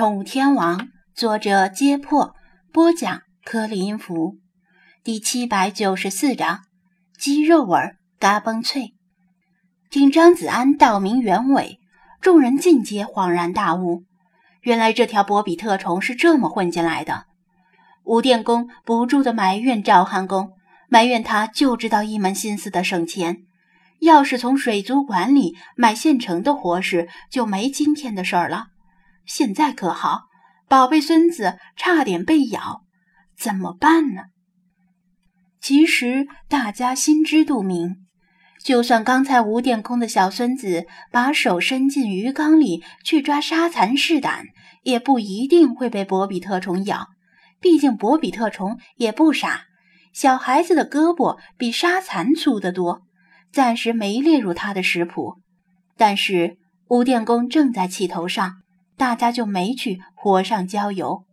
宠物天王》，作者：揭破，播讲：颗粒音符，第七百九十四章：鸡肉味嘎嘣脆。听张子安道明原委，众人尽皆恍然大悟，原来这条博比特虫是这么混进来的。吴电工不住的埋怨赵汉公，埋怨他就知道一门心思的省钱。要是从水族馆里买现成的活食，就没今天的事儿了。现在可好，宝贝孙子差点被咬，怎么办呢？其实大家心知肚明，就算刚才吴电工的小孙子把手伸进鱼缸里去抓沙蚕试胆，也不一定会被博比特虫咬。毕竟博比特虫也不傻，小孩子的胳膊比沙蚕粗得多。暂时没列入他的食谱，但是吴电工正在气头上，大家就没去火上浇油。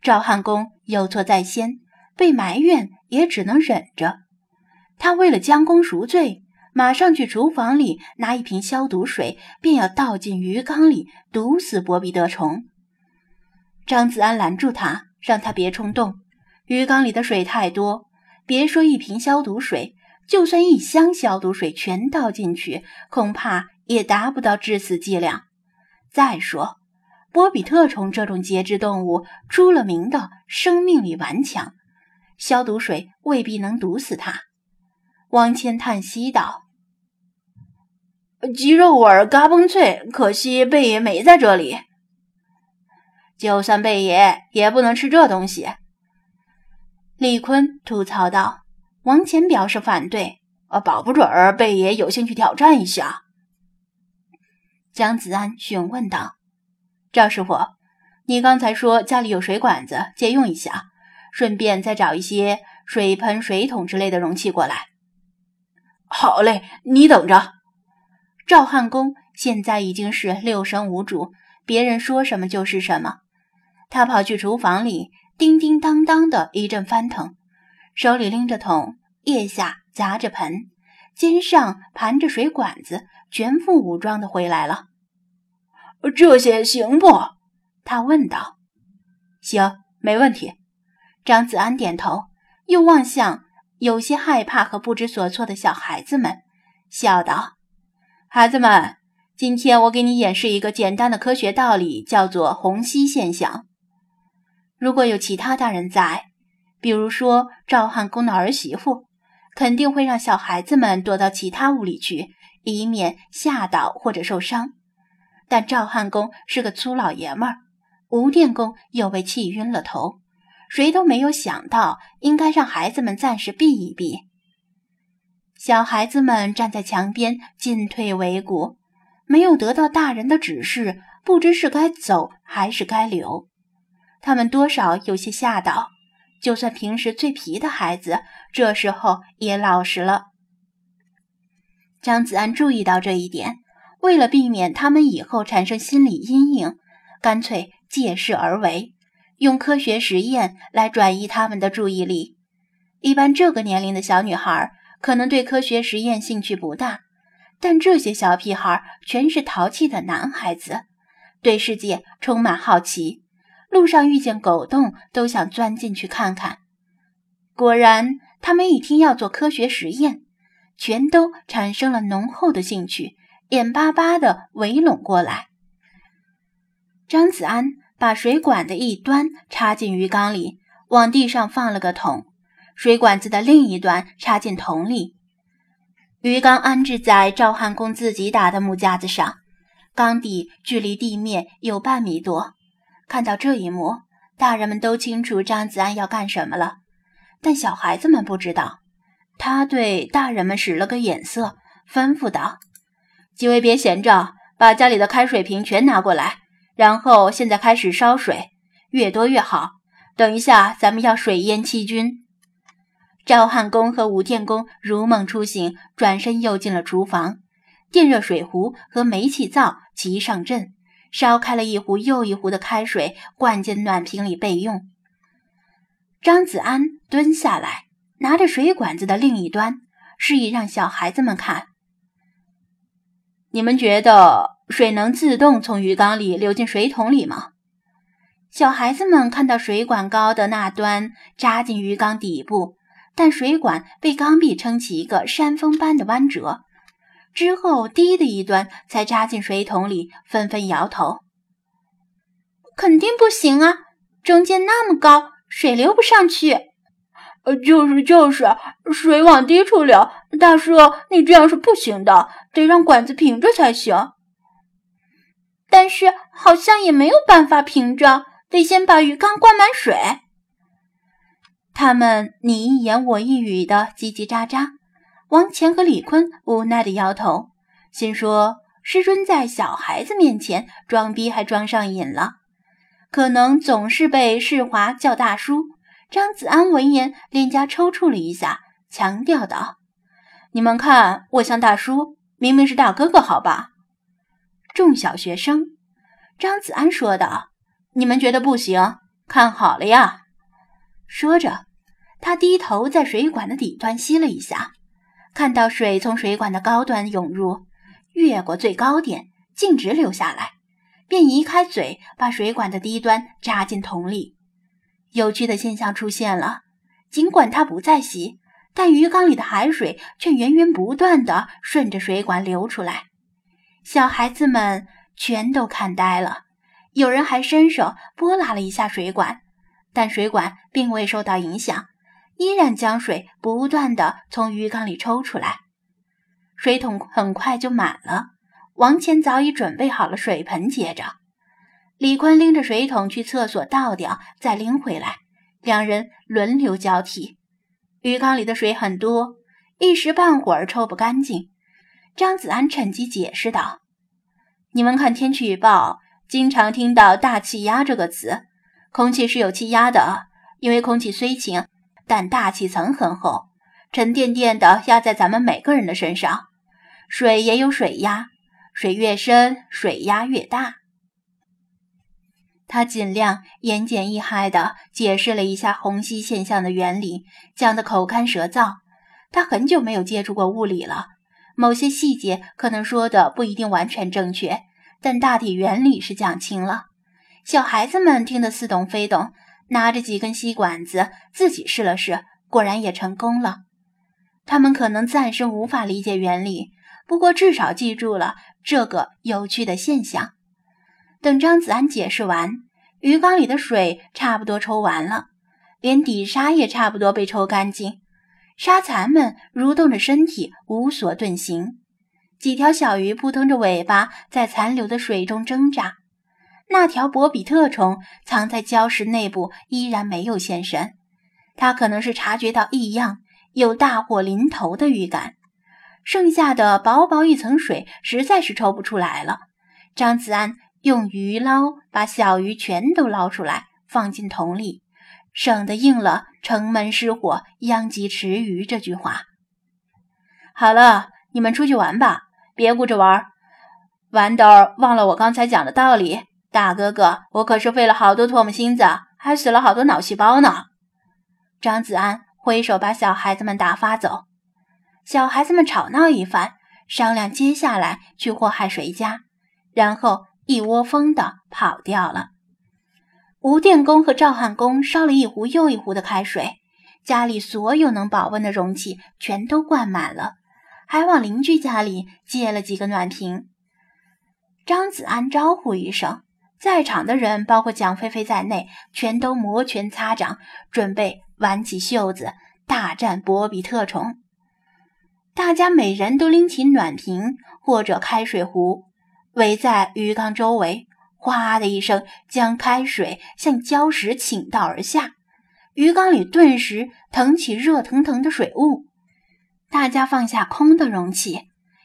赵汉公有错在先，被埋怨也只能忍着。他为了将功赎罪，马上去厨房里拿一瓶消毒水，便要倒进鱼缸里毒死博比德虫。张子安拦住他，让他别冲动，鱼缸里的水太多，别说一瓶消毒水。就算一箱消毒水全倒进去，恐怕也达不到致死剂量。再说，波比特虫这种节肢动物出了名的生命力顽强，消毒水未必能毒死它。王谦叹息道：“鸡肉味嘎嘣脆，可惜贝爷没在这里。就算贝爷也不能吃这东西。”李坤吐槽道。王谦表示反对，呃，保不准贝爷有兴趣挑战一下。姜子安询问道：“赵师傅，你刚才说家里有水管子，借用一下，顺便再找一些水盆、水桶之类的容器过来。”好嘞，你等着。赵汉公现在已经是六神无主，别人说什么就是什么。他跑去厨房里，叮叮当当的一阵翻腾。手里拎着桶，腋下夹着盆，肩上盘着水管子，全副武装的回来了。这些行不？他问道。行，没问题。张子安点头，又望向有些害怕和不知所措的小孩子们，笑道：“孩子们，今天我给你演示一个简单的科学道理，叫做虹吸现象。如果有其他大人在。”比如说，赵汉公的儿媳妇肯定会让小孩子们躲到其他屋里去，以免吓倒或者受伤。但赵汉公是个粗老爷们儿，吴电工又被气晕了头，谁都没有想到应该让孩子们暂时避一避。小孩子们站在墙边，进退维谷，没有得到大人的指示，不知是该走还是该留。他们多少有些吓到。就算平时最皮的孩子，这时候也老实了。张子安注意到这一点，为了避免他们以后产生心理阴影，干脆借势而为，用科学实验来转移他们的注意力。一般这个年龄的小女孩可能对科学实验兴趣不大，但这些小屁孩全是淘气的男孩子，对世界充满好奇。路上遇见狗洞，都想钻进去看看。果然，他们一听要做科学实验，全都产生了浓厚的兴趣，眼巴巴地围拢过来。张子安把水管的一端插进鱼缸里，往地上放了个桶，水管子的另一端插进桶里。鱼缸安置在赵汉公自己打的木架子上，缸底距离地面有半米多。看到这一幕，大人们都清楚张子安要干什么了，但小孩子们不知道。他对大人们使了个眼色，吩咐道：“几位别闲着，把家里的开水瓶全拿过来，然后现在开始烧水，越多越好。等一下，咱们要水淹七军。”赵汉公和吴天公如梦初醒，转身又进了厨房，电热水壶和煤气灶齐上阵。烧开了一壶又一壶的开水，灌进暖瓶里备用。张子安蹲下来，拿着水管子的另一端，示意让小孩子们看。你们觉得水能自动从鱼缸里流进水桶里吗？小孩子们看到水管高的那端扎进鱼缸底部，但水管被缸壁撑起一个山峰般的弯折，之后低的一端才扎进水桶里，纷纷摇头：“肯定不行啊！中间那么高，水流不上去。”呃，就是就是，水往低处流。大叔，你这样是不行的，得让管子平着才行。但是好像也没有办法平着，得先把鱼缸灌满水。他们你一言我一语的叽叽喳喳，王乾和李坤无奈的摇头，心说师尊在小孩子面前装逼还装上瘾了，可能总是被世华叫大叔。张子安闻言，脸颊抽搐了一下，强调道：“你们看我像大叔，明明是大哥哥，好吧？”众小学生，张子安说道：“你们觉得不行？看好了呀！”说着，他低头在水管的底端吸了一下，看到水从水管的高端涌入，越过最高点，径直流下来，便移开嘴，把水管的低端扎进桶里。有趣的现象出现了，尽管他不再吸，但鱼缸里的海水却源源不断地顺着水管流出来。小孩子们全都看呆了，有人还伸手拨拉了一下水管，但水管并未受到影响，依然将水不断地从鱼缸里抽出来。水桶很快就满了，王乾早已准备好了水盆，接着。李坤拎着水桶去厕所倒掉，再拎回来，两人轮流交替。鱼缸里的水很多，一时半会儿抽不干净。张子安趁机解释道：“你们看天气预报，经常听到‘大气压’这个词，空气是有气压的，因为空气虽轻，但大气层很厚，沉甸甸的压在咱们每个人的身上。水也有水压，水越深，水压越大。”他尽量言简意赅地解释了一下虹吸现象的原理，讲得口干舌燥。他很久没有接触过物理了，某些细节可能说的不一定完全正确，但大体原理是讲清了。小孩子们听得似懂非懂，拿着几根吸管子自己试了试，果然也成功了。他们可能暂时无法理解原理，不过至少记住了这个有趣的现象。等张子安解释完，鱼缸里的水差不多抽完了，连底沙也差不多被抽干净。沙蚕们蠕动着身体，无所遁形。几条小鱼扑腾着尾巴，在残留的水中挣扎。那条博比特虫藏在礁石内部，依然没有现身。它可能是察觉到异样，有大祸临头的预感。剩下的薄薄一层水实在是抽不出来了。张子安。用鱼捞把小鱼全都捞出来，放进桶里，省得应了“城门失火，殃及池鱼”这句话。好了，你们出去玩吧，别顾着玩，玩的忘了我刚才讲的道理。大哥哥，我可是费了好多唾沫星子，还死了好多脑细胞呢。张子安挥手把小孩子们打发走，小孩子们吵闹一番，商量接下来去祸害谁家，然后。一窝蜂的跑掉了。吴电工和赵汉公烧了一壶又一壶的开水，家里所有能保温的容器全都灌满了，还往邻居家里借了几个暖瓶。张子安招呼一声，在场的人，包括蒋菲菲在内，全都摩拳擦掌，准备挽起袖子大战博比特虫。大家每人都拎起暖瓶或者开水壶。围在鱼缸周围，哗的一声，将开水向礁石倾倒而下，鱼缸里顿时腾起热腾腾的水雾。大家放下空的容器，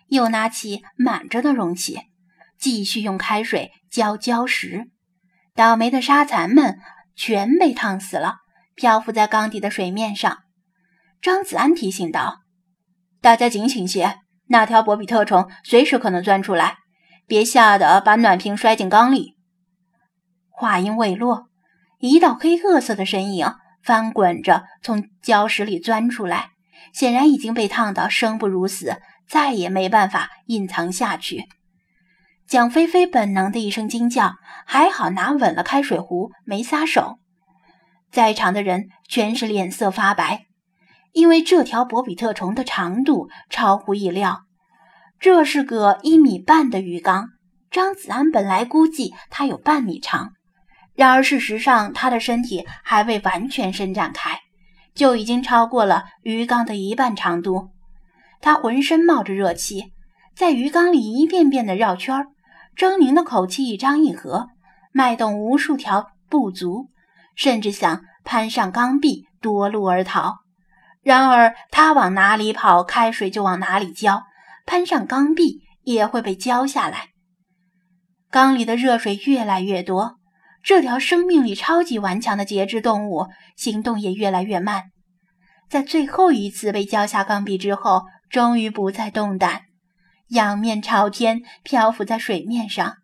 又拿起满着的容器，继续用开水浇礁石。倒霉的沙蚕们全被烫死了，漂浮在缸底的水面上。张子安提醒道：“大家警醒些，那条博比特虫随时可能钻出来。”别吓得把暖瓶摔进缸里。话音未落，一道黑褐色的身影翻滚着从礁石里钻出来，显然已经被烫到生不如死，再也没办法隐藏下去。蒋菲菲本能的一声惊叫，还好拿稳了开水壶，没撒手。在场的人全是脸色发白，因为这条博比特虫的长度超乎意料，这是个一米半的鱼缸。张子安本来估计它有半米长，然而事实上，它的身体还未完全伸展开，就已经超过了鱼缸的一半长度。它浑身冒着热气，在鱼缸里一遍遍地绕圈儿，狰狞的口气一张一合，迈动无数条步足，甚至想攀上缸壁夺路而逃。然而，它往哪里跑，开水就往哪里浇，攀上缸壁也会被浇下来。缸里的热水越来越多，这条生命力超级顽强的节肢动物行动也越来越慢。在最后一次被浇下缸壁之后。终于不再动弹，仰面朝天漂浮在水面上。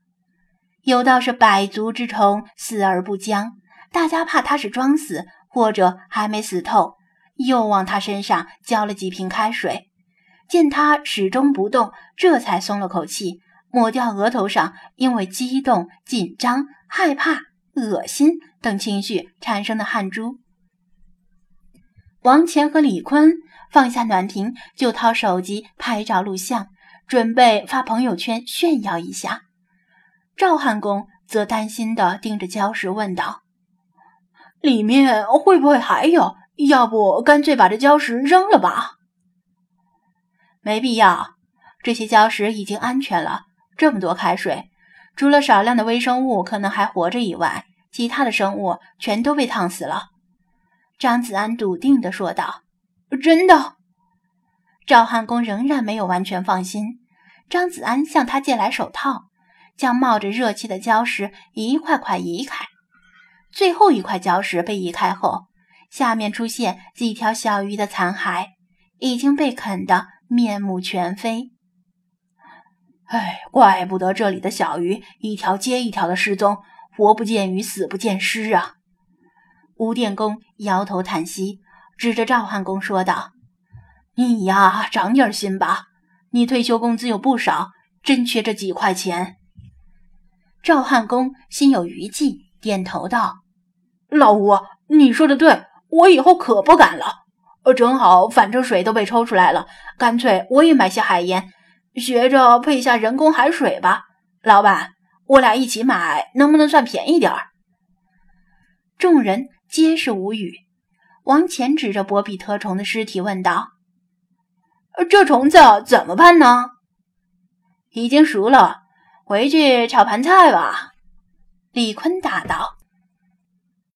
有道是百足之虫，死而不僵。大家怕它是装死，或者还没死透，又往它身上浇了几瓶开水。见他始终不动，这才松了口气，抹掉额头上因为激动、紧张、害怕、恶心等情绪产生的汗珠。王乾和李坤。放下暖瓶，就掏手机拍照录像，准备发朋友圈炫耀一下。赵汉公则担心地盯着礁石问道：“里面会不会还有？要不干脆把这礁石扔了吧？”“没必要，这些礁石已经安全了。这么多开水，除了少量的微生物可能还活着以外，其他的生物全都被烫死了。”张子安笃定地说道。真的，赵汉公仍然没有完全放心。张子安向他借来手套，将冒着热气的礁石一块块移开。最后一块礁石被移开后，下面出现几条小鱼的残骸，已经被啃得面目全非。哎，怪不得这里的小鱼一条接一条的失踪，活不见鱼，死不见尸啊！吴电工摇头叹息。指着赵汉公说道：“你呀，长点心吧！你退休工资有不少，真缺这几块钱。”赵汉公心有余悸，点头道：“老吴，你说的对，我以后可不敢了。呃，正好，反正水都被抽出来了，干脆我也买些海盐，学着配下人工海水吧。老板，我俩一起买，能不能算便宜点儿？”众人皆是无语。王乾指着博比特虫的尸体问道：“这虫子怎么办呢？”“已经熟了，回去炒盘菜吧。”李坤答道。